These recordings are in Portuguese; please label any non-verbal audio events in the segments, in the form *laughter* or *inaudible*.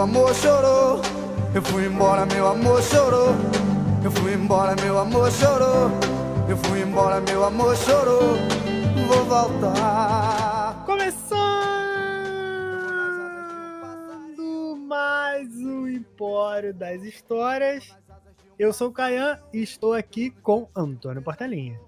meu amor chorou. Eu fui embora, meu amor chorou. Eu fui embora, meu amor chorou. Eu fui embora, meu amor chorou. Vou voltar. Começando mais um Empório das Histórias. Eu sou o Caian e estou aqui com Antônio Portelinha.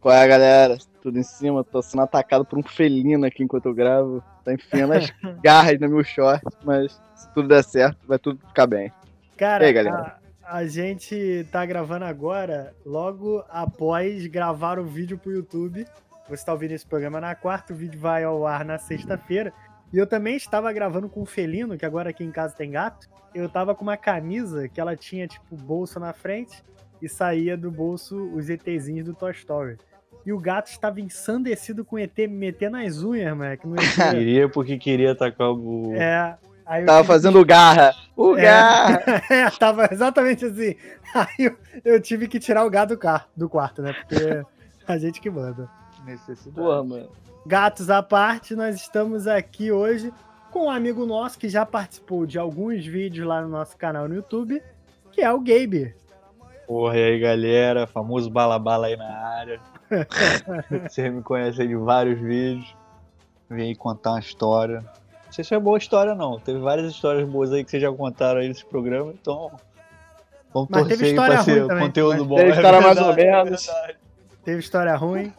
Qual é, galera? Tudo em cima, tô sendo atacado por um felino aqui enquanto eu gravo. Tá enfiando as *laughs* garras no meu short, mas se tudo der certo, vai tudo ficar bem. Cara, E aí, galera? A, a gente tá gravando agora, logo após gravar o vídeo pro YouTube. Você tá ouvindo esse programa na quarta, o vídeo vai ao ar na sexta-feira. E eu também estava gravando com um felino, que agora aqui em casa tem gato. Eu tava com uma camisa que ela tinha, tipo, bolso na frente e saía do bolso os ETzinhos do Toy Story. E o gato estava ensandecido com o ET, me metendo nas unhas, moleque. *laughs* ET. Queria porque queria atacar o. é, aí eu Tava tive fazendo garra. O É. garra! *laughs* é, tava exatamente assim. Aí eu, eu tive que tirar o gato do, car do quarto, né? Porque a gente que manda. Necessidade. Porra, mano. Gatos à parte, nós estamos aqui hoje com um amigo nosso que já participou de alguns vídeos lá no nosso canal no YouTube, que é o Gabe. Porra, e aí, galera? Famoso bala bala aí na área. Você me conhece aí de vários vídeos. Vim aí contar uma história. Não sei se é boa história, não. Teve várias histórias boas aí que vocês já contaram aí nesse programa, então. Vamos Mas torcer teve aí história pra ser também, conteúdo bom. Teve É história mais ou verdade, é menos. verdade. Teve história ruim,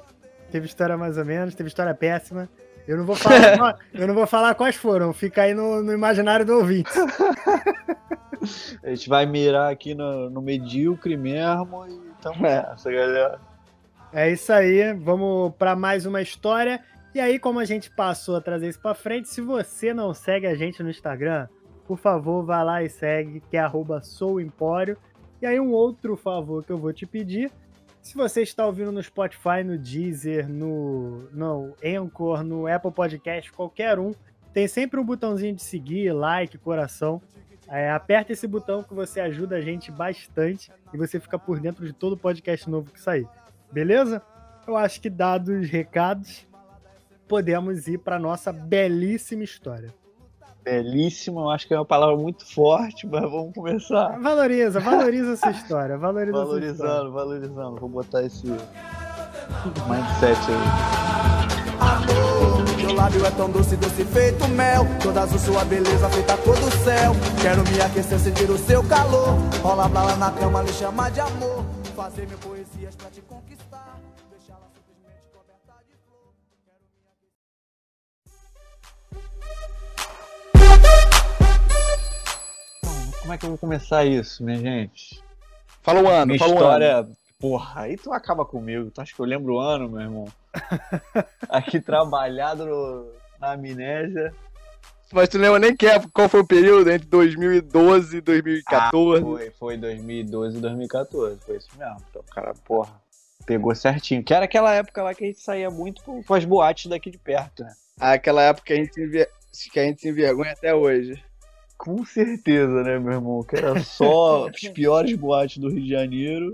teve história mais ou menos, teve história péssima. Eu não vou falar, *laughs* qual- eu não vou falar quais foram, fica aí no, no imaginário do ouvinte. A gente vai mirar aqui no, no medíocre mesmo e tamo É. nessa, galera. É isso aí, vamos para mais uma história. E aí, como a gente passou a trazer isso para frente, se você não segue a gente no Instagram, por favor, vá lá e segue, que é souempório. E aí, um outro favor que eu vou te pedir, se você está ouvindo no Spotify, no Deezer, no, no Anchor, no Apple Podcast, qualquer um, tem sempre um botãozinho de seguir, like, coração. É, aperta esse botão que você ajuda a gente bastante e você fica por dentro de todo podcast novo que sair. Beleza? Eu acho que dados os recados, podemos ir para nossa belíssima história. Belíssimo, eu acho que é uma palavra muito forte, mas vamos começar. Valoriza, valoriza essa *laughs* história, valoriza essa história. Valorizando, valorizando. Vou botar esse mindset aí. Amor, teu lábio é tão doce, doce feito mel. Toda azul sua beleza feita cor do céu. Quero me aquecer, sentir o seu calor. Rola blala na cama, lhe chamar de amor. Fazer mil poesias pra te conquistar. Deixá-la simplesmente coberta de flor. Quero me aquecer. Como é que eu vou começar isso, minha gente? Fala o ano, Minha fala o ano. história. Porra, aí tu acaba comigo. Tu acha que eu lembro o ano, meu irmão? *laughs* Aqui trabalhado no- na amnésia. Mas tu lembra nem que é, qual foi o período entre 2012 e 2014? Ah, foi, foi 2012 e 2014. Foi isso mesmo. Então, cara, porra, pegou certinho. Que era aquela época lá que a gente saía muito com, as boates daqui de perto, né? Aquela época que a gente se, enver- que a gente se envergonha até hoje. Com certeza, né, meu irmão? Que era só *laughs* as piores boates do Rio de Janeiro,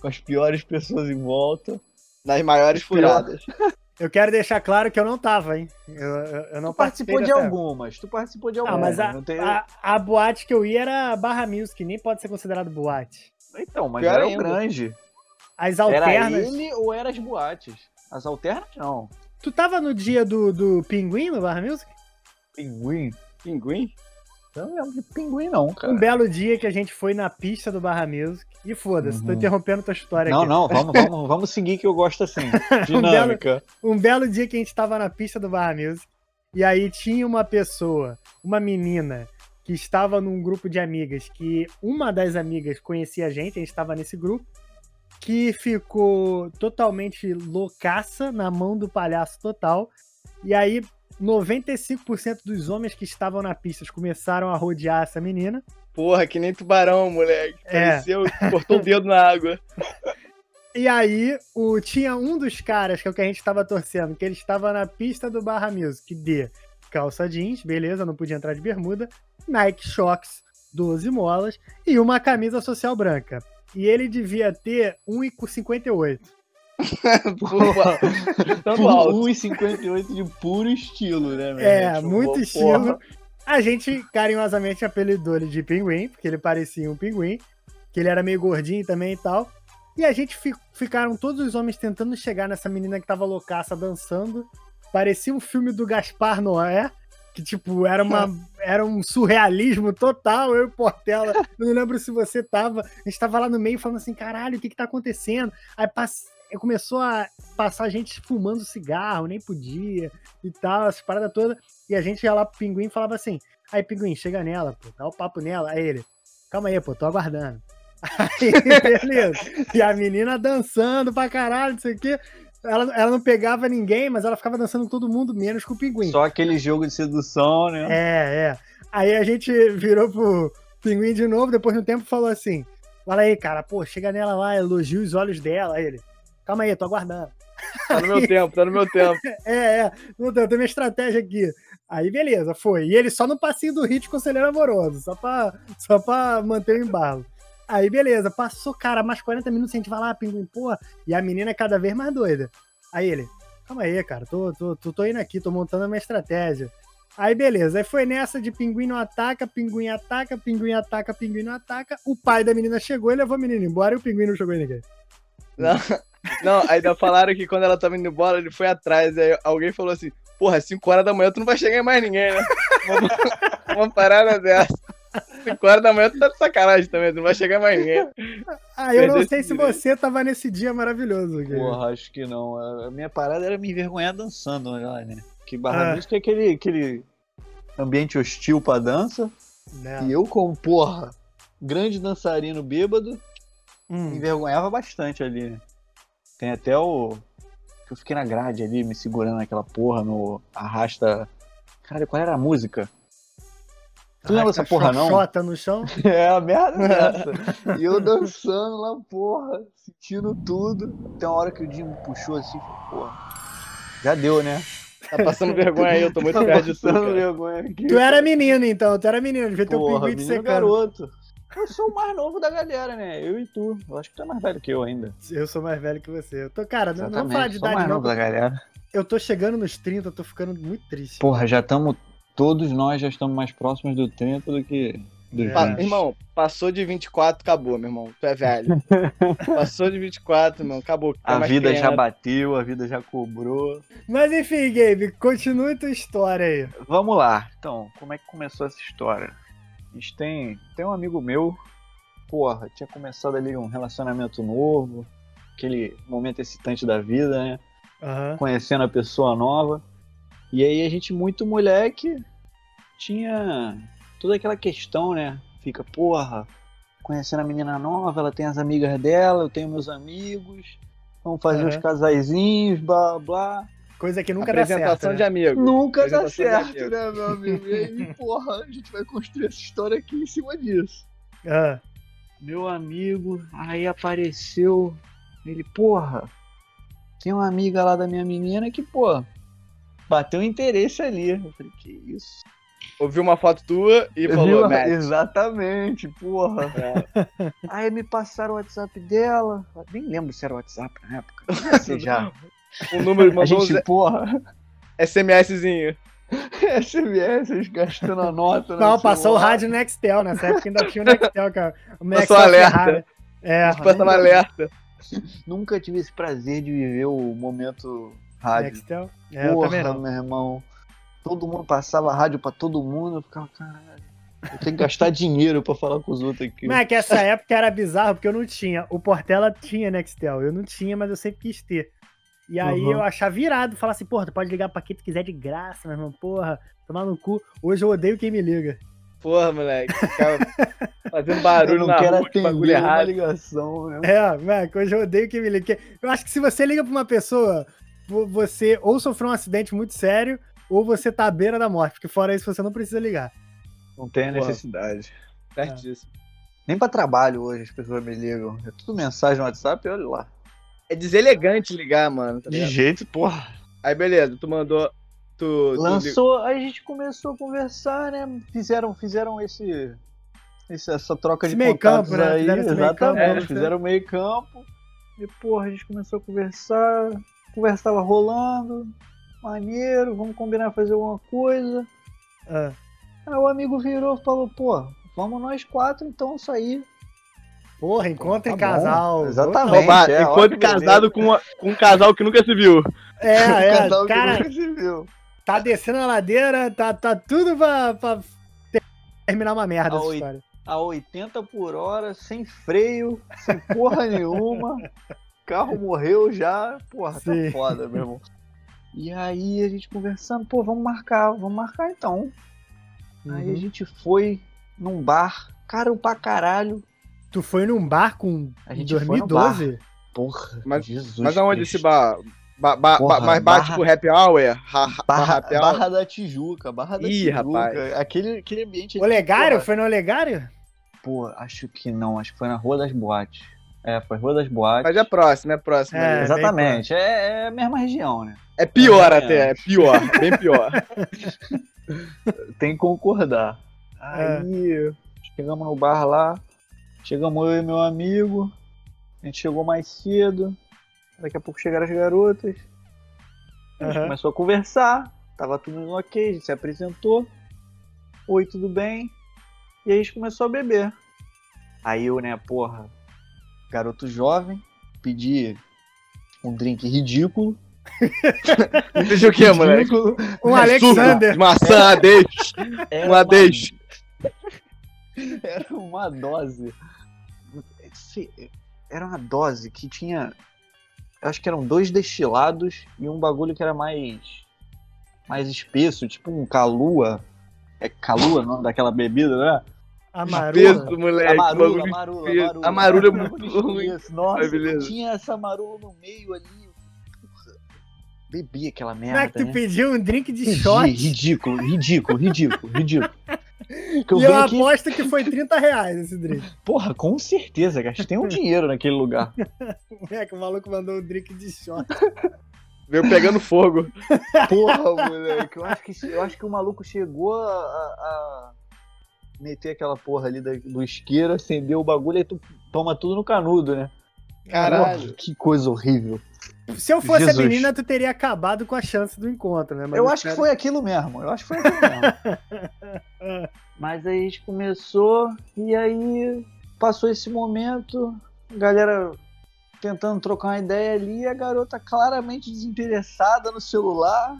com as piores pessoas em volta. Nas maiores furadas. *laughs* Eu quero deixar claro que eu não tava, hein? Eu, eu, eu não Tu participou de algumas, tu participou de Ah, algumas. mas a, não tem... a, a boate que eu ia era Barra Music, nem pode ser considerado boate. Então, mas Pior era o ainda. grande. As Era alternas. ele ou era as boates? As alternas, não. Tu tava no dia do, do Pinguim no Barra Music? Pinguim? Pinguim? Eu não lembro de pinguim, não, cara. Um belo dia que a gente foi na pista do Barra Music. E foda-se, tô Uhum. interrompendo tua história Não, aqui. não, vamos, *laughs* vamos, vamos seguir que eu gosto assim. *laughs* Dinâmica. Um belo dia que a gente tava na pista do Barra Music. E aí tinha uma pessoa, uma menina, que estava num grupo de amigas, que uma das amigas conhecia a gente, a gente estava nesse grupo, que ficou totalmente loucaça na mão do palhaço total. E aí 95% dos homens que estavam na pista começaram a rodear essa menina. Porra, que nem tubarão, moleque. É. Pareceu, cortou o dedo na água. *laughs* E aí, o, tinha um dos caras, que é o que a gente estava torcendo, que ele estava na pista do Barra Music de calça jeans, beleza, não podia entrar de bermuda, Nike Shox 12 molas e uma camisa social branca. E ele devia ter 1,58. *laughs* Porra, tanto alto. 1,58 de puro estilo, né, meu? É, Tipo, muito porra. estilo. A gente carinhosamente apelidou ele de pinguim, porque ele parecia um pinguim, que ele era meio gordinho também e tal. E a gente fi ficaram todos os homens tentando chegar nessa menina que tava loucaça dançando. Parecia um filme do Gaspar Noé, que tipo, era uma *laughs* era um surrealismo total, eu e Portela. Não lembro se você tava, a gente tava lá no meio falando assim, caralho, o que que tá acontecendo? Aí pass começou a passar gente fumando cigarro, nem podia e tal, essa parada toda. E a gente ia lá pro pinguim e falava assim: aí, pinguim, chega nela, pô, dá o papo nela. Aí ele, calma aí, pô, tô aguardando. *laughs* Aí, beleza. E a menina dançando pra caralho, não sei o quê. Ela, ela não pegava ninguém, mas ela ficava dançando com todo mundo, menos com o pinguim. Só aquele jogo de sedução, né? É, é. Aí a gente virou pro pinguim de novo, depois de um tempo falou assim: Fala aí, cara, pô, chega nela lá, elogia os olhos dela. Aí ele, calma aí, tô aguardando. Tá no meu tempo, tá no meu tempo. *laughs* É, é, não tem, tem minha estratégia aqui. Aí beleza, foi. E ele só no passinho do hit conselheiro amoroso, só pra, só pra manter o embalo. Aí beleza, passou, cara, mais 40 minutos a gente vai lá, pinguim, porra, e a menina é cada vez mais doida. Aí ele, calma aí, cara, tô, tô, tô, tô indo aqui, tô montando a minha estratégia. Aí beleza, aí foi nessa de pinguim não ataca, pinguim ataca, pinguim ataca, pinguim não ataca. O pai da menina chegou e levou a menina embora e o pinguim não chegou em ninguém. Não, não, ainda falaram que quando ela tava indo embora, ele foi atrás. Aí alguém falou assim: Porra, 5 horas da manhã tu não vai chegar em mais ninguém, né? Uma, *laughs* uma parada dessa. 5 horas da manhã tu tá de sacanagem também, tu não vai chegar em mais ninguém. Ah, eu não Perdeu sei esse se direito. você tava nesse dia maravilhoso. Guilherme. Porra, acho que não. A minha parada era me envergonhar dançando lá, né? Que Barra Ah. Mística é aquele, aquele ambiente hostil pra dança. Né? E eu, como, porra, grande dançarino bêbado, me Hum. envergonhava bastante ali, né? Tem até o. que eu fiquei na grade ali, me segurando naquela porra no arrasta. Caralho, qual era a música? Tu lembra dessa porra, não? xoxota no chão? *laughs* É, a merda dessa. *laughs* e eu dançando lá, porra, sentindo tudo. Até uma hora que o Dinho me puxou assim, falei, porra. Já deu, né? Tá passando vergonha aí, eu tô *laughs* muito perto de tu. passando cara. vergonha aqui. Tu era menino, então, tu era menino, devia ter um pinguim de secando. garoto. Eu sou o mais novo da galera, né? Eu e tu. Eu acho que tu é mais velho que eu ainda. Eu sou mais velho que você. Eu tô, cara, não, não Exatamente, falar de sou idade, mais não. novo da galera. Eu tô chegando nos 30, eu tô ficando muito triste. Porra, já estamos. Todos nós já estamos mais próximos do 30 do que dos É. Pa- 20. irmão, passou de 24, acabou, meu irmão. Tu é velho. *laughs* Passou de 24, meu, acabou. Tá A mais vida já criança. bateu, a vida já cobrou. Mas enfim, Gabe, continue tua história aí. Vamos lá. Então, como é que começou essa história? A gente tem, tem um amigo meu, porra, tinha começado ali um relacionamento novo, aquele momento excitante da vida, né? Aham. Conhecendo a pessoa nova. E aí a gente, muito moleque, tinha toda aquela questão, né? Fica, porra, conhecendo a menina nova, ela tem as amigas dela, eu tenho meus amigos, vamos fazer Aham. uns casaizinhos, blá blá. Coisa que nunca dá certo. Apresentação né? de amigo. Nunca dá certo, né, meu amigo? E aí, *laughs* porra, a gente vai construir essa história aqui em cima disso. Ah, Meu amigo, aí apareceu ele, porra, tem uma amiga lá da minha menina que, pô, bateu interesse ali. Eu falei, que isso? Ouviu uma foto tua e falou? Matt. Exatamente, porra. *laughs* É. Aí me passaram o WhatsApp dela. Eu Nem lembro se era o WhatsApp na época. Sei *laughs* já. O número *laughs* A mandou gente, um porra, SMSzinho. SMS, *laughs* gastando a nota. no não, passou o rádio Nextel, nessa época ainda tinha o Nextel, cara. O Nextel alerta. Ferrari. É, Passando alerta. Nunca tive esse prazer de viver o momento rádio. Nextel. É, Porra, meu irmão. Todo mundo passava rádio pra todo mundo. Eu ficava, caralho. Eu tenho que gastar dinheiro pra falar com os outros aqui. Mas é que essa época era bizarro, porque eu não tinha. O Portela tinha Nextel. Eu não tinha, mas eu sempre quis ter. E aí Uhum. eu achava virado, falar assim, porra, tu pode ligar pra quem tu quiser de graça, meu irmão, porra, tomar no cu. Hoje eu odeio quem me liga. Porra, moleque. Ficava *laughs* fazendo eu barulho não na quero rua, bagulho é atender errado. ligação, né? É, moleque, hoje eu odeio quem me liga. Eu acho que se você liga pra uma pessoa, vo- você ou sofreu um acidente muito sério, ou você tá à beira da morte, porque fora isso você não precisa ligar. Não tem a necessidade. Certíssimo. Nem pra trabalho hoje as pessoas me ligam. É tudo mensagem no WhatsApp, olha lá. É deselegante ligar, mano. tá De jeito, porra. Aí, beleza, tu mandou. Tu, tu Lançou, aí a gente começou a conversar, né? Fizeram, fizeram esse, esse- essa troca Esse de meio contatos campo, né? aí. Fizeram esse meio exatamente, né? fizeram meio campo. E, porra, a gente começou a conversar. A conversa tava rolando. Maneiro, vamos combinar fazer alguma coisa. Ah, Aí o amigo virou e falou, pô, vamos nós quatro então sair. Porra, encontra em Tá bom. casal. Exatamente. Roubar, é, enquanto olha que casado com, uma- com um casal que nunca se viu. É, *laughs* é, Casal que cara, nunca se viu. tá descendo a ladeira, tá, tá tudo pra, pra terminar uma merda Ah, essa história. A 80 por hora, sem freio, sem porra *laughs* nenhuma. Carro morreu já. Porra, tá Sim. foda, meu irmão. E aí a gente conversando, pô, vamos marcar, vamos marcar então. Aí a Uhum. gente foi num bar, caro pra caralho. Tu foi num bar com A em gente foi no 2012? Porra, Mas- Jesus. Mas aonde Cristo. esse bar? Ba, ba, Porra, ba, mas bate Barra- pro happy hour? Ha, ha, Barra, happy hour? Barra da Tijuca, Barra da Ih, Tijuca. rapaz. Aquele, aquele ambiente. Olegário? Foi no Olegário? Pô, acho que não, acho que foi na Rua das Boates. É, foi Rua das Boates. Mas é próximo, é próximo. É. Exatamente, é, é a mesma região, né? É pior É. até, é pior, bem pior. *laughs* *laughs* Tem que concordar. É. Aí, chegamos no bar lá, chegamos eu e meu amigo, a gente chegou mais cedo, daqui a pouco chegaram as garotas, a gente Aham. começou a conversar, tava tudo ok, a gente se apresentou, oi, tudo bem, e aí a gente começou a beber. Aí eu, né, porra, garoto jovem, pedi um drink ridículo. *laughs* Deixa o quê, moleque? Um É Alexander. Suco, maçã, deixa. Era Uma deixa. Era uma *laughs* dose. Se- Era uma dose que tinha. Eu acho que eram dois destilados e um bagulho que era mais. mais espesso, tipo um calua. É calua o nome daquela bebida, né? Amarula. Peso, moleque. amarula, bagulho amarula, amarula. Amarula é muito ruim. Nossa, tinha essa amarula no meio ali. Porra, Bebi aquela Como é merda. que tu né? pediu um drink de Pedi, shot? Ridículo, ridículo, ridículo, ridículo. Que eu E eu venho aqui- aposto que foi 30 reais esse drink. *laughs* Porra, com certeza, gastei um dinheiro naquele lugar. *laughs* É que o maluco mandou um drink de shot. Veio pegando fogo. *laughs* Porra, moleque, eu acho que, eu acho que o maluco chegou a, a- a meter aquela porra ali da- do isqueiro, acendeu o bagulho e tu toma tudo no canudo, né? Caralho. Porra, que coisa horrível. Se eu fosse Jesus. a menina, tu teria acabado com a chance do encontro, né? Mas eu os acho que foi aquilo mesmo, eu acho que foi aquilo mesmo. *laughs* Mas aí a gente começou e aí passou esse momento, a galera tentando trocar uma ideia ali, e a garota claramente desinteressada no celular.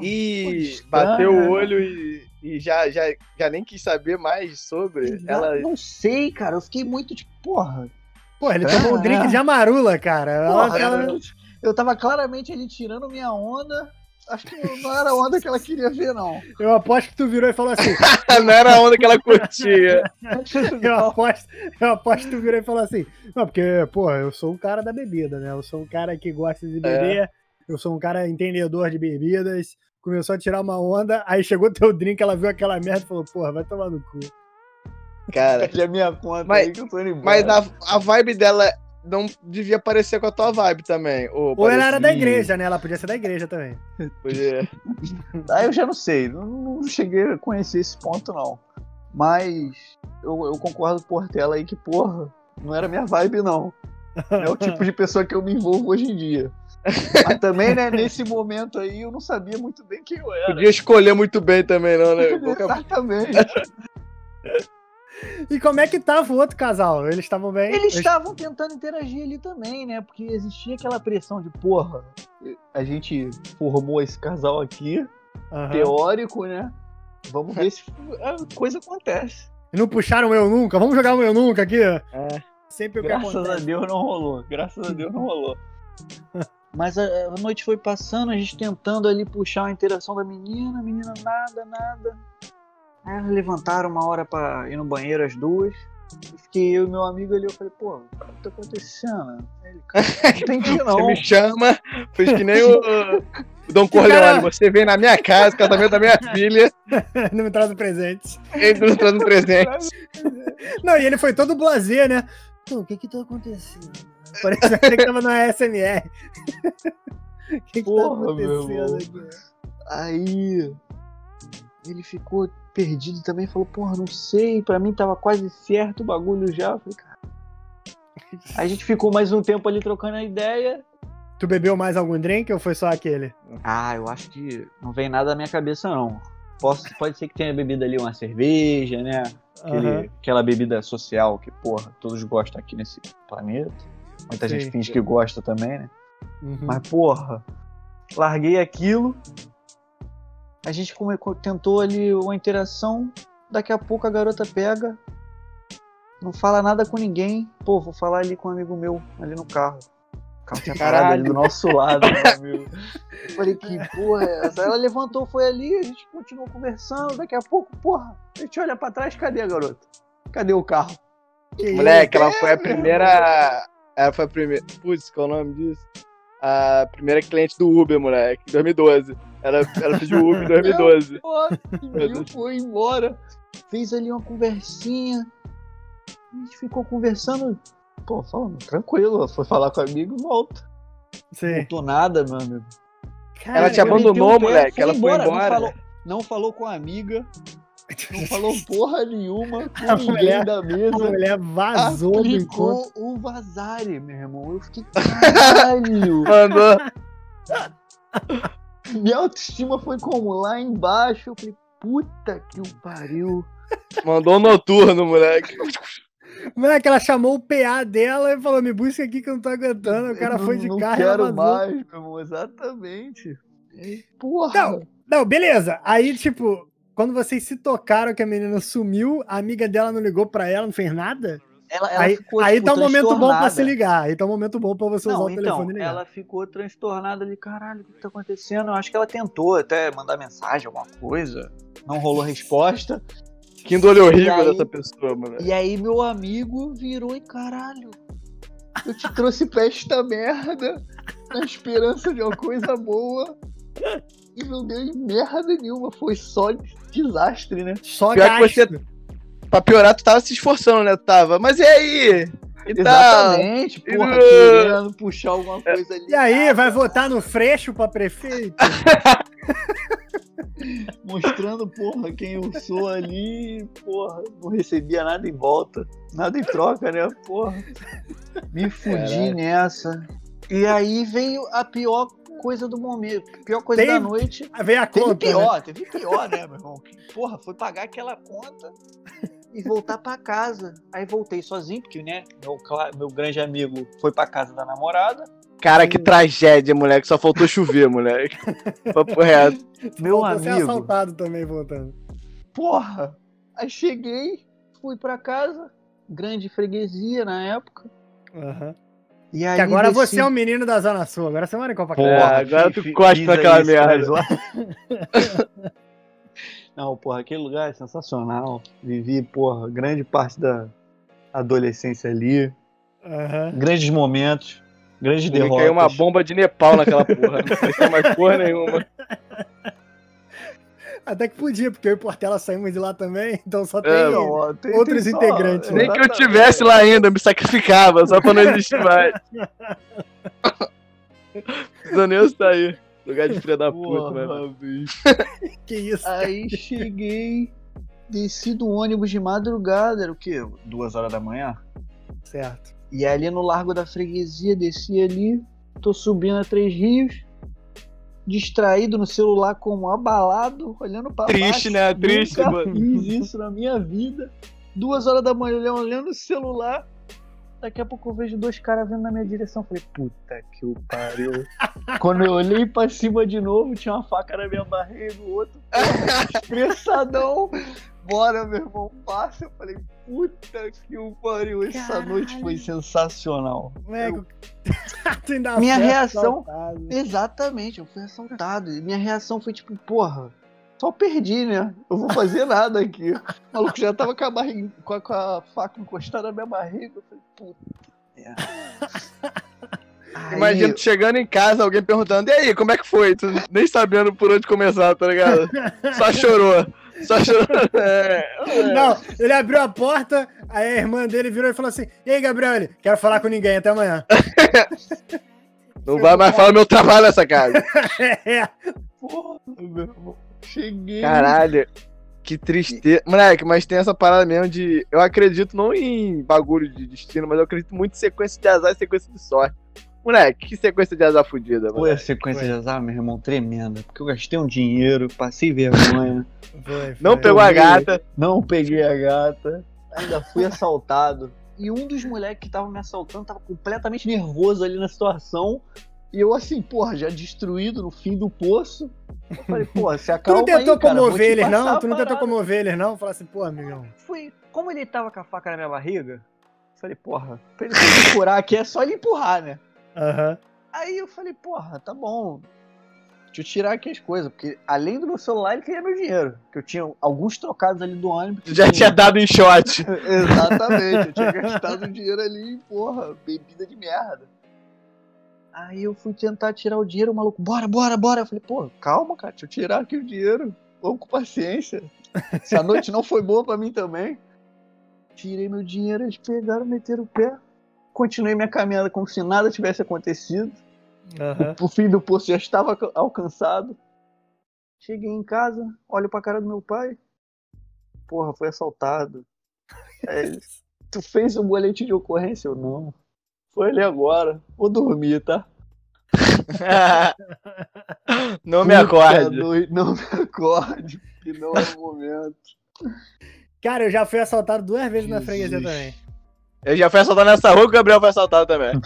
E bateu né? o olho e, e já, já, já nem quis saber mais sobre. Ela. Não sei, cara, eu fiquei muito tipo, porra, Pô, ele tomou um drink de amarula, cara. Ela- Porra, ela- eu, eu tava claramente ali tirando minha onda. Acho que não- era a onda que ela queria ver, não. Eu aposto que tu virou e falou assim. *laughs* não era a onda que ela curtia. *laughs* Eu aposto, eu aposto que tu virou e falou assim. Não, porque, pô, eu sou um cara da bebida, né? Eu sou um cara que gosta de beber, eu sou um cara entendedor de bebidas. Começou a tirar uma onda, aí chegou teu drink, ela viu aquela merda e falou, porra, vai tomar no cu. Cara. A minha conta Mas- aí que eu tô indo embora. Mas a, a vibe dela não devia parecer com a tua vibe também. Ou, Ou ela era da igreja, né? Ela podia ser da igreja também. Podia. *laughs* Aí eu já não sei, não, não cheguei a conhecer esse ponto, não. Mas eu, eu concordo com o Portela aí que, porra, não era minha vibe, não. Não é o tipo de pessoa que eu me envolvo hoje em dia. Mas também, né, nesse momento aí, eu não sabia muito bem quem eu era. Podia escolher muito bem também, não, né? *laughs* Qualquer- Exatamente. E como é que tava o outro casal? Eles estavam bem? Eles estavam tentando interagir ali também, né? Porque existia aquela pressão de, porra, a gente formou esse casal aqui, Aham. teórico, né? Vamos ver se a coisa acontece. Não puxaram eu nunca? Vamos jogar um eu nunca aqui? É. Sempre o que Graças a acontece. Deus não rolou. Graças a Deus não rolou. *laughs* Mas a, a noite foi passando, a gente tentando ali puxar a interação da menina, a menina nada, nada. Aí elas levantaram uma hora pra ir no banheiro as duas. E fiquei eu e meu amigo ali, eu falei, pô, o que tá acontecendo? Ele, cara, não *laughs* entendi Você não. me chama, fez que nem o, o Dom *laughs* Corleone. cara- Você vem na minha casa, casamento da minha filha, *laughs* não me traz o presente. entra trazendo presente. Não, e ele foi todo blazer, né? Pô, o que que tá acontecendo? Parecia que tava na SMR. O que que tá Porra, meu acontecendo aqui? Aí ele ficou perdido também, falou, porra, não sei, pra mim tava quase certo o bagulho já. Eu falei, cara. Aí a gente ficou mais um tempo ali trocando a ideia. Tu bebeu mais algum drink ou foi só aquele? Ah, eu acho que não vem nada na minha cabeça, não. Posso, pode ser que tenha bebido ali uma cerveja, né? Aquele- Aham. Aquela bebida social que, porra, todos gostam aqui nesse planeta. Muita Sim. gente finge que gosta também, né? Uhum. Mas, porra, larguei aquilo. A gente tentou ali uma interação. Daqui a pouco a garota pega. Não fala nada com ninguém. Pô, vou falar ali com um amigo meu, ali no carro. O carro tinha parado ali do nosso lado, meu *laughs* amigo. Eu falei, que porra é essa? Ela levantou, foi ali, a gente continuou conversando. Daqui a pouco, porra, a gente olha pra trás, cadê a garota? Cadê o carro? Que Moleque, ela É, foi a meu primeira. Ela foi a primeira. Putz, qual é o nome disso? A primeira cliente do Uber, moleque, em 2012. Ela, ela pediu Uber em 2012. *laughs* Pô, Meu foi embora. Fez ali uma conversinha. A gente ficou conversando. Pô, falando, tranquilo. Foi falar com o amigo e volta. Sim. Não tô nada, meu amigo. Ela te Cara, abandonou, pé, moleque, ela foi embora. Não falou, não falou com a amiga. Não falou *laughs* porra nenhuma com A ninguém mulher- da A mesa. mulher vazou do encontro. O vazare, meu irmão. Eu fiquei, *laughs* caralho. Mandou. Minha autoestima foi como? Lá embaixo. Eu falei, puta que o pariu. Mandou um noturno, moleque. Moleque, ela chamou o PA dela e falou: me busca aqui que eu não tô aguentando. O cara Eu foi não- de não carro e ela quero mais, meu irmão. Exatamente. Porra. Não, não, beleza. Aí, tipo, quando vocês se tocaram que a menina sumiu, a amiga dela não ligou pra ela, não fez nada? Ela, ela aí ficou, aí tipo, tá um momento bom pra transtornada. se ligar. Aí tá um momento bom pra você usar Não, o então, telefone e ligar. ela ficou transtornada ali, caralho, o que tá acontecendo? Eu acho que ela tentou até mandar mensagem, alguma coisa. Não rolou resposta. Que índole horrível aí- dessa pessoa, mano. E aí meu amigo virou e caralho. Eu te trouxe pra esta merda na esperança de uma coisa boa. E não deu em merda nenhuma. Foi só desastre, né? Só Pior que gasto. você- Pra piorar, tu tava se esforçando, né? Tu tava. Mas e aí? E tal? Exatamente, porra, *laughs* Uh. querendo puxar alguma coisa ali. E aí, vai votar no Freixo pra prefeito? *laughs* mostrando, porra, quem eu sou ali, porra, não recebia nada em volta, nada em troca, né, porra. Me fudi Caralho. nessa. E aí veio a pior coisa do momento, pior coisa Tem- da noite. Veio a Teve conta. né? pior, teve pior, né, meu irmão? Porra, foi pagar aquela conta e voltar pra casa. Aí voltei sozinho, porque, né, meu, meu grande amigo foi pra casa da namorada. Cara, que tragédia, moleque. Só faltou chover, moleque. *laughs* Papo reto. Meu ser amigo. assaltado também voltando. Porra! Aí cheguei, fui pra casa, grande freguesia na época. Aham. E aí Que agora desci- você é o menino da Zona Sul. Agora você mora em Porra, Copacabana. agora fi- tu cospe esse merda. lá. *laughs* Não, porra, aquele lugar é sensacional. Vivi, porra, grande parte da adolescência ali. Aham. Grandes momentos, grandes Me derrotas. caiu uma bomba de Nepal naquela porra. Não parecia mais porra nenhuma. *laughs* Até que podia, porque eu e Portela saímos de lá também, então só tem. É, Não, ó, tem- outros tem integrantes, né? Nem que eu tivesse lá ainda, eu me sacrificava, só pra não existir mais. Nem eu sair. Lugar de filha da puta, né? Porra, bicho. *laughs* que isso. Aí cheguei, desci do ônibus de madrugada, era o quê? Duas horas da manhã? Certo. E ali no Largo da Freguesia, desci ali, tô subindo a Três Rios, distraído no celular como abalado, olhando pra Triste, baixo. né? Triste, Nunca mano. fiz isso na minha vida. Duas horas da manhã, olhando- olhando o celular. Daqui a pouco eu vejo dois caras vindo na minha direção. Falei, puta que o pariu. *laughs* Quando eu olhei pra cima de novo, tinha uma faca na minha barriga, o outro *laughs* estressadão. Bora, meu irmão, passa. Eu falei, puta que o pariu. Essa Caralho. noite foi sensacional. *laughs* Ainda Minha reação- assaltado. Exatamente, eu fui assaltado. E minha reação foi tipo, porra, só perdi, né? Eu vou fazer nada aqui. O maluco já tava com a, barriga, com a, com a faca encostada na minha barriga. Eu falei, puta. Aí- *laughs* Imagina tu chegando em casa, alguém perguntando, e aí, como é que foi? Tu nem sabendo por onde começar, tá ligado? *laughs* Só chorou. Só chorou. É, *laughs* é. Não, ele abriu a porta, aí a irmã dele virou e falou assim: E aí, Gabriel? Ele, quero falar com ninguém, até amanhã. Não vai mais falar meu trabalho nessa casa. É, Porra, meu irmão. Cheguei. Caralho. Que tristeza. Moleque, mas tem essa parada mesmo de. Eu acredito não em bagulho de destino, mas eu acredito muito em sequência de azar e sequência de sorte. Moleque, que sequência de azar fudida, Foi a mano. sequência Foi. de azar, meu irmão, tremenda. Porque eu gastei um dinheiro, passei vergonha, Foi, Não foi. pegou a gata. não peguei a gata, ainda fui assaltado. E um dos moleques que tava me assaltando tava completamente nervoso ali na situação. E eu assim, porra, já destruído no fim do poço. Eu falei, *laughs* porra, se Tu acalma não tentou aí, comover eles, não? Tu não tentou comover eles, não? Falar assim, pô, amigão. Fui, como ele tava com a faca na minha barriga, eu falei, porra, pra ele se curar aqui é só ele empurrar, né? Aham. Aí eu falei, porra, tá bom. Deixa eu tirar aqui as coisas, porque além do meu celular, ele queria meu dinheiro. Que eu tinha alguns trocados ali do ônibus. Já tinha- tinha dado em shot. *laughs* Exatamente, eu tinha gastado dinheiro ali porra, bebida de merda. Aí eu fui tentar tirar o dinheiro, o maluco, bora, bora, bora. Eu falei, pô, calma, cara, deixa eu tirar aqui o dinheiro. Vamos com paciência. Se a noite não foi boa pra mim também. Tirei meu dinheiro, eles pegaram, meteram o pé. Continuei minha caminhada como se nada tivesse acontecido. Aham. O fim do poço já estava alca- alcançado. Cheguei em casa, olho pra cara do meu pai. Porra, foi assaltado. *laughs* Ele, tu fez um boletim de ocorrência? Eu não. Foi ali agora. Vou dormir, tá? *laughs* Não me acorde. noite, Não me acorde, que não é o momento. Cara, eu já fui assaltado duas vezes na Jesus. freguesia também. Eu já fui assaltado nessa rua que o Gabriel foi assaltado também.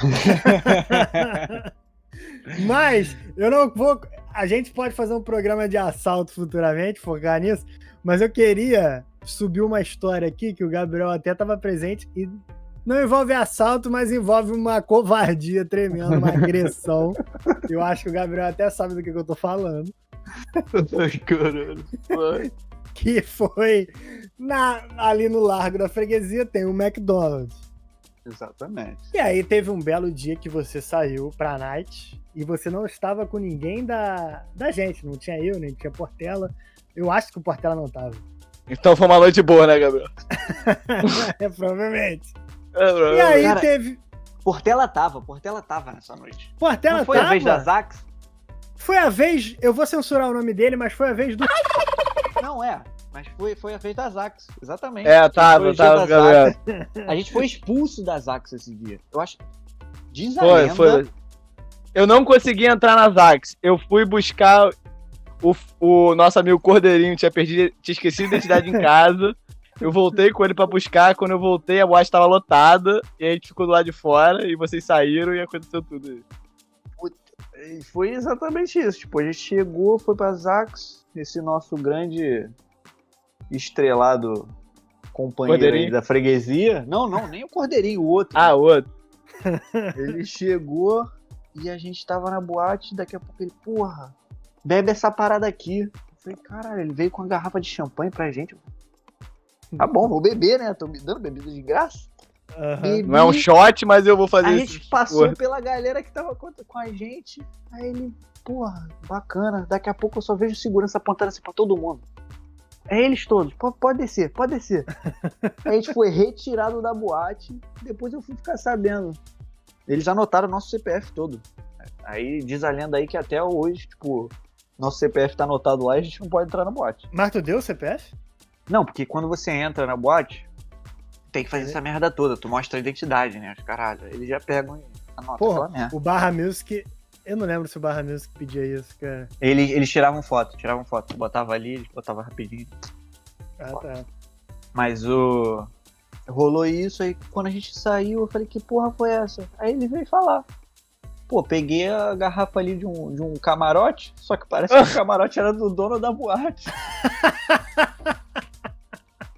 *laughs* Mas eu não vou. A gente pode fazer um programa de assalto futuramente, focar nisso. Mas eu queria subir uma história aqui que o Gabriel até estava presente e não envolve assalto, mas envolve uma covardia tremenda, uma agressão. Eu *laughs* acho que o Gabriel até sabe do que, que eu tô falando. Ai, caralho. Que foi na, ali no Largo da Freguesia tem um McDonald's. Exatamente. E aí teve um belo dia que você saiu pra night e você não estava com ninguém da, da gente. Não tinha eu, nem tinha Portela. Eu acho que o Portela não tava. Então foi uma noite boa, né, Gabriel? *laughs* é, provavelmente. É, E aí Cara, teve. Portela tava, Portela tava nessa noite. Portela não foi tava. a vez da Zax? Foi a vez. Eu vou censurar o nome dele, mas foi a vez do. Não é, mas foi, foi a vez da Zax, exatamente. É, tava, tava, Gabriel. Zax. A gente foi expulso da Zax esse dia. Eu acho. Diz a Foi, lenda. foi. Eu não consegui entrar na Zax. Eu fui buscar o, o nosso amigo Cordeirinho, tinha perdido, tinha esquecido a identidade em *laughs* casa. Eu voltei com ele pra buscar. Quando eu voltei, a boate tava lotada. E a gente ficou do lado de fora. E vocês saíram e aconteceu tudo aí. E foi exatamente isso. Tipo, a gente chegou, foi pra Zax, esse nosso grande estrelado companheiro Cordeirinho. da freguesia. Não, não, nem o Cordeirinho, o outro. Ah, outro. *laughs* Ele chegou e a gente tava na boate, daqui a pouco ele, porra, bebe essa parada aqui. Eu falei, caralho, ele veio com uma garrafa de champanhe pra gente. Tá bom, vou beber, né? Tô me dando bebida de graça. Bebi. Não é um shot, mas eu vou fazer A isso. gente passou pela galera que tava com com a gente. Aí ele, porra, bacana. Daqui a pouco eu só vejo segurança apontando assim pra todo mundo. É eles todos. Pode, pode descer, pode descer. Aí *laughs* a gente foi retirado da boate. Depois eu fui ficar sabendo. Eles anotaram o nosso CPF todo. Aí diz a lenda aí que até hoje, tipo, nosso CPF tá anotado lá e a gente não pode entrar na boate. Mas tu deu o CPF? Não, porque quando você entra na boate, tem que fazer É. essa merda toda. Tu mostra a identidade, né? Os caralho. Eles já pegam e anotam Porra, merda. o Barra Music. Eu não lembro se o Barra Music pedia isso, cara. Eles, eles tiravam foto, tiravam foto. Botava ali, eles botavam rapidinho. Ah, tá. Mas o. Rolou isso, aí quando a gente saiu, eu falei, que porra foi essa? Aí ele veio falar. Pô, peguei a garrafa ali de um, de um camarote, só que parece que o *laughs* camarote era do dono da boate. *laughs*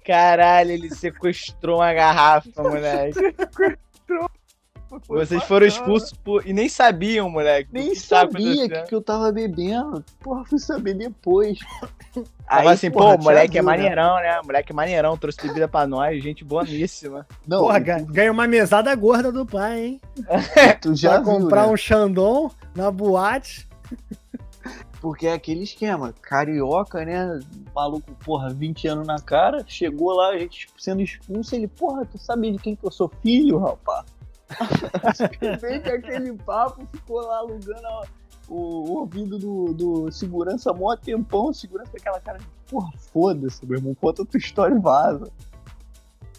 Caralho, ele sequestrou uma garrafa, moleque. Foi Vocês foram expulsos por... e nem sabiam, moleque. Nem sabia que, que eu tava bebendo. Porra, fui saber depois. Tava assim, porra, pô, moleque é maneirão, né? Moleque é maneirão, trouxe bebida pra nós, gente boníssima. Não, Porra, e ga- ganha uma mesada gorda do pai, hein? *laughs* tu já Vai viu, comprar né? um Xandão na boate. Porque é aquele esquema, carioca, né? Maluco, porra, 20 anos na cara, chegou lá, a gente sendo expulso, ele, porra, tu sabe de quem que eu sou filho, rapaz? *laughs* Vem com aquele papo, ficou lá alugando a- o, o ouvido do, do segurança mó tempão, segurança com aquela cara de, porra, foda-se, meu irmão, conta tua história e vaza.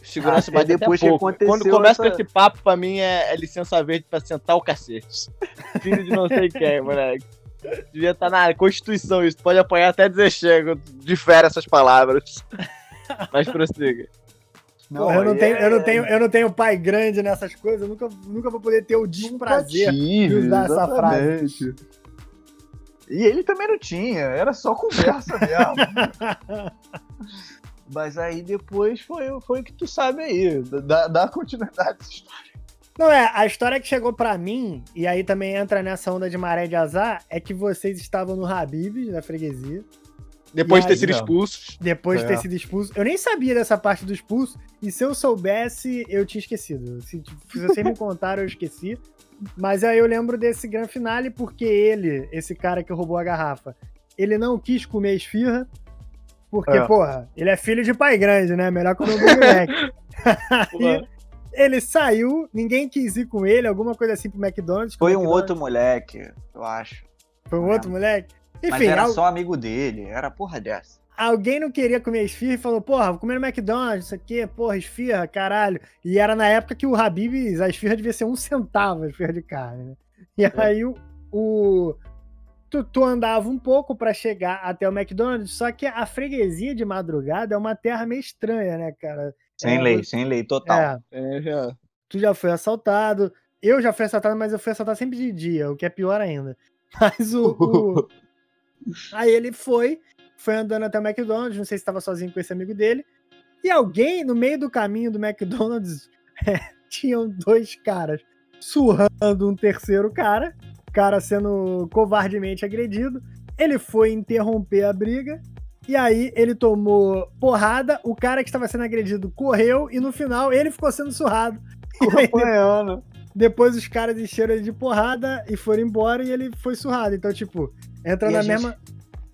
Segurança bate até depois que aconteceu Quando começa essa- com esse papo, pra mim é, é licença verde pra sentar o cacete. *laughs* Filho de não sei quem, moleque. Devia estar na Constituição isso. Pode apanhar até dizer chega. Difere essas palavras. *laughs* Mas prossiga. Porra, eu, não tenho, eu, não é- tenho, eu não tenho pai grande nessas coisas, eu nunca, nunca vou poder ter o desprazer. tive, de usar essa exatamente. E ele também não tinha, era só conversa *laughs* mesmo. Mas aí depois foi, foi o que tu sabe aí, da, da continuidade dessa história. Não, é, a história que chegou pra mim, e aí também entra nessa onda de maré de azar, é que vocês estavam no Habibs, da freguesia, Depois de ter sido não. expulsos. depois de É. ter sido expulso. Eu nem sabia dessa parte do expulso, e se eu soubesse, eu tinha esquecido. Se, se vocês me *laughs* contaram, eu esqueci. Mas aí eu lembro desse grande finale porque ele, esse cara que roubou a garrafa, ele não quis comer esfirra, porque, É. porra, ele é filho de pai grande, né? Melhor que o nome do moleque. *laughs* *laughs* Aí, ele saiu, ninguém quis ir com ele, alguma coisa assim pro McDonald's. Foi um McDonald's- outro moleque, eu acho. Foi um outro moleque? Mas Enfim, era al- só amigo dele, era porra dessa. alguém não queria comer esfirra e falou, porra, vou comer no McDonald's, isso aqui, porra, esfirra, caralho. E era na época que o Habib's, a esfirra devia ser um centavo, a esfirra de carne, né? E É. aí o... o- Tu, tu andava um pouco pra chegar até o McDonald's, só que a freguesia de madrugada é uma terra meio estranha, né, cara? Sem É, lei, sem lei, total. É, É, já. tu já foi assaltado. Eu já fui assaltado, mas eu fui assaltado sempre de dia, o que é pior ainda. *laughs* Mas o. o- *laughs* Aí ele foi, foi andando até o McDonald's, não sei se estava sozinho com esse amigo dele. E alguém, no meio do caminho do McDonald's, *laughs* é, tinham dois caras surrando um terceiro cara, o cara sendo covardemente agredido. Ele foi interromper a briga. E aí ele tomou porrada, o cara que estava sendo agredido correu e no final ele ficou sendo surrado. *laughs* Aí, Apanhando. depois os caras encheram ele de porrada e foram embora e ele foi surrado. Então, tipo, entra E na a gente- mesma.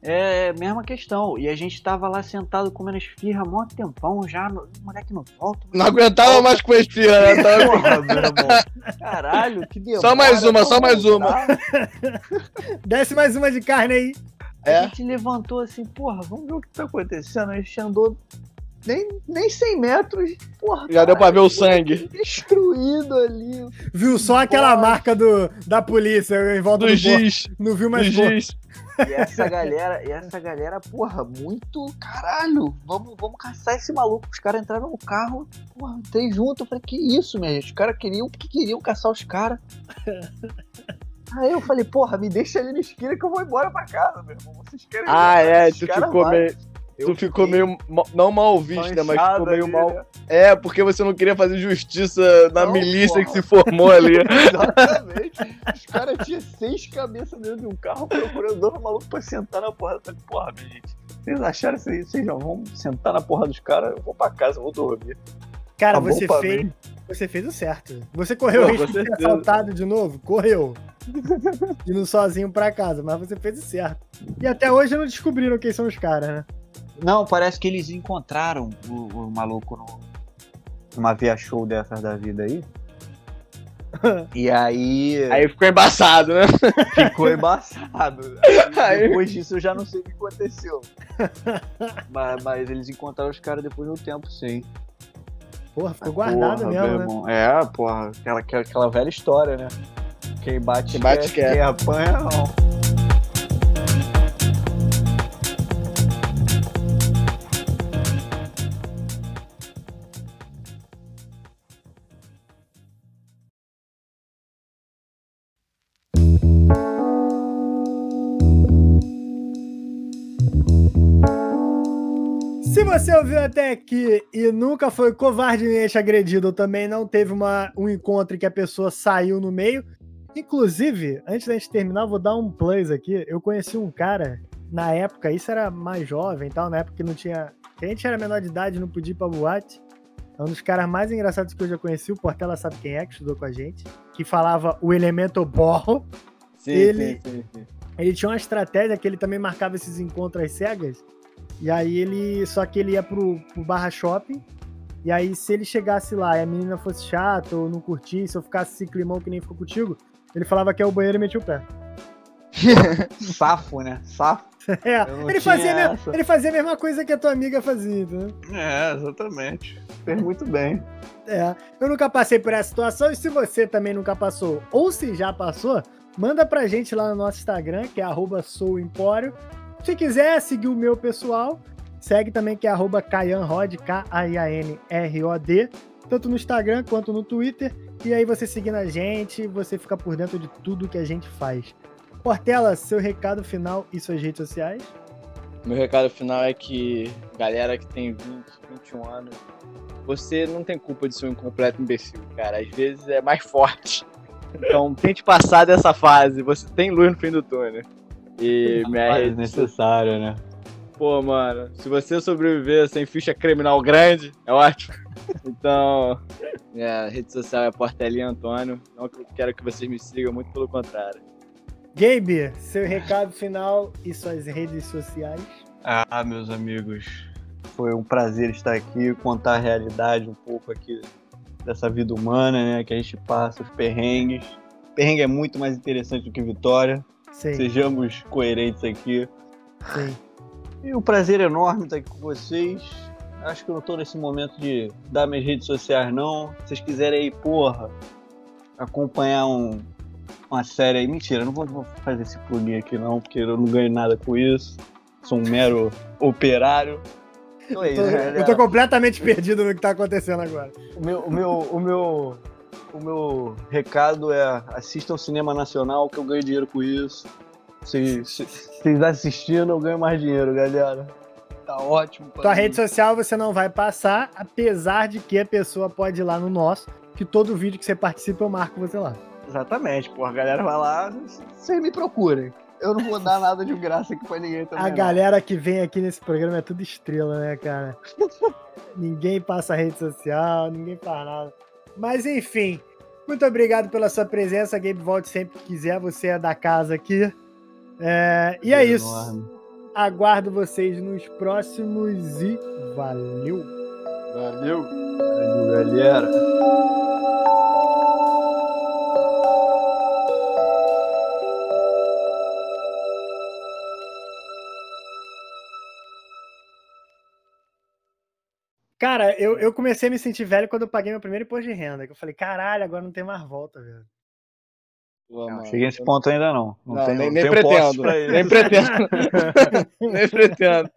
É, é, mesma questão. E a gente tava lá sentado comendo esfirra há mó tempão já. no- O moleque não volta. Não aguentava mais com esfirra, né? Tava- Porra, meu irmão. Caralho, que demora. Só mais uma, só mais uma. *laughs* *laughs* Desce mais uma de carne aí. É. A gente levantou assim, porra, vamos ver o que tá acontecendo. A gente andou nem, nem 100 metros. Porra, Já deu pra ver o sangue. Destruído ali. Viu só aquela Bora. marca do, da polícia em volta Do do, giz. Não viu mais giz. E essa galera, e essa galera, porra, muito caralho. Vamos, vamos caçar esse maluco. Os caras entraram no carro, porra, três juntos. Eu falei, que isso, minha gente? Os caras queriam, que queriam caçar os caras. Aí eu falei, porra, me deixa ali na esquina que eu vou embora pra casa, meu irmão. Vocês querem Ah, é, tu ficou meio. Eu Tu ficou meio. Não mal visto, né? Mas ficou meio ali, mal. né? É, porque você não queria fazer justiça na Não, milícia porra. que se formou ali. *laughs* Exatamente. Os caras tinham seis cabeças dentro de um carro procurando dois malucos pra sentar na porra. Eu falei, porra, minha gente. Vocês acharam isso aí? Vocês já vão sentar na porra dos caras? Eu vou pra casa, eu vou dormir. Cara, Tá você fez, mim. Você fez o certo. Você correu o risco de ser assaltado de novo? Correu. *laughs* Indo sozinho pra casa, mas você fez o certo. E até hoje não descobriram quem são os caras, né? Não, parece que eles encontraram o, o maluco no, numa via show dessas da vida aí. *laughs* E aí, Aí ficou embaçado, né? ficou *laughs* embaçado. Aí- depois disso eu já não sei o que aconteceu. mas, mas eles encontraram os caras depois de um tempo, sim. Porra, ficou guardado Porra, mesmo, meu né? É, porra, aquela, aquela, aquela velha história, né? Quem bate, Quem bate quer, quer. quem apanha não. Até aqui e nunca foi covardemente agredido também não teve uma, um encontro em que a pessoa saiu no meio, inclusive, antes da gente terminar, eu vou dar um plus aqui. Eu conheci um cara, na época, isso era mais jovem e tal, na época que não tinha. que a gente era menor de idade, não podia ir pra boate. É um dos caras mais engraçados que eu já conheci, o Portela sabe quem é, que estudou com a gente, que falava o elemento borro. Sim, Ele- sim, sim. Ele tinha uma estratégia que ele também marcava esses encontros às cegas. E aí ele. Só que ele ia pro, pro barra shopping. E aí, se ele chegasse lá e a menina fosse chata ou não curtisse, ou ficasse esse climão que nem ficou contigo, ele falava que é o banheiro e metia o pé. *laughs* Safo, né? Safo. *laughs* É, ele fazia, a me- essa. ele fazia a mesma coisa que a tua amiga fazia, né? É, exatamente. Fez muito bem. É, eu nunca passei por essa situação e se você também nunca passou ou se já passou, manda pra gente lá no nosso Instagram, que é arroba souempório. Se quiser seguir o meu pessoal, segue também que é arroba KaianRod, K-A-I-A-N-R-O-D, tanto no Instagram quanto no Twitter. E aí você seguindo a gente, você fica por dentro de tudo que a gente faz. Portela, seu recado final e suas redes sociais. Meu recado final é que, galera que tem 20, 21 anos, você não tem culpa de ser um completo imbecil, cara. Às vezes é mais forte. Então, tente passar dessa fase. Você tem luz no fim do túnel. E minha rede necessário, né? Pô, mano, se você sobreviver sem ficha criminal grande, é ótimo. Então, minha rede social é Portelinha Antônio. Não que eu quero que vocês me sigam, muito pelo contrário. Gabe, seu recado final e suas redes sociais. Ah, meus amigos, foi um prazer estar aqui, contar a realidade um pouco aqui dessa vida humana, né? Que a gente passa, os perrengues. Perrengue é muito mais interessante do que vitória. Sim, Sejamos coerentes aqui. sim. E um prazer enorme estar aqui com vocês. Acho que eu não tô nesse momento de dar minhas redes sociais, não. Se vocês quiserem aí, porra, acompanhar um, uma série aí. Mentira, não vou, vou fazer esse plugin aqui, não, porque eu não ganho nada com isso. Sou um mero operário. Então é Eu tô, eu tô completamente perdido no que tá acontecendo agora. O meu, o meu, o meu, o meu recado é assistam cinema nacional que eu ganho dinheiro com isso. Se, se, se vocês assistindo, eu ganho mais dinheiro, galera. Tá ótimo. Tua mim. rede social você não vai passar, apesar de que a pessoa pode ir lá no nosso, que todo vídeo que você participa eu marco você lá. Exatamente, pô. A galera vai lá, vocês me procurem. Eu não vou dar nada de graça aqui pra ninguém também. A não. galera que vem aqui nesse programa é tudo estrela, né, cara? ninguém passa rede social, ninguém faz nada. Mas enfim, muito obrigado pela sua presença, Gabe. Volte sempre que quiser, você é da casa aqui. É, e é isso. Enorme. Aguardo vocês nos próximos e valeu! Valeu! Valeu, galera. Cara, eu, eu comecei a me sentir velho quando eu paguei meu primeiro imposto de renda. Que eu falei, caralho, agora não tem mais volta, velho. Pô, Não, cheguei nesse ponto ainda não. Não, Não, tenho, nem, *laughs* *laughs* nem pretendo. pra isso. Nem pretendo. nem pretendo.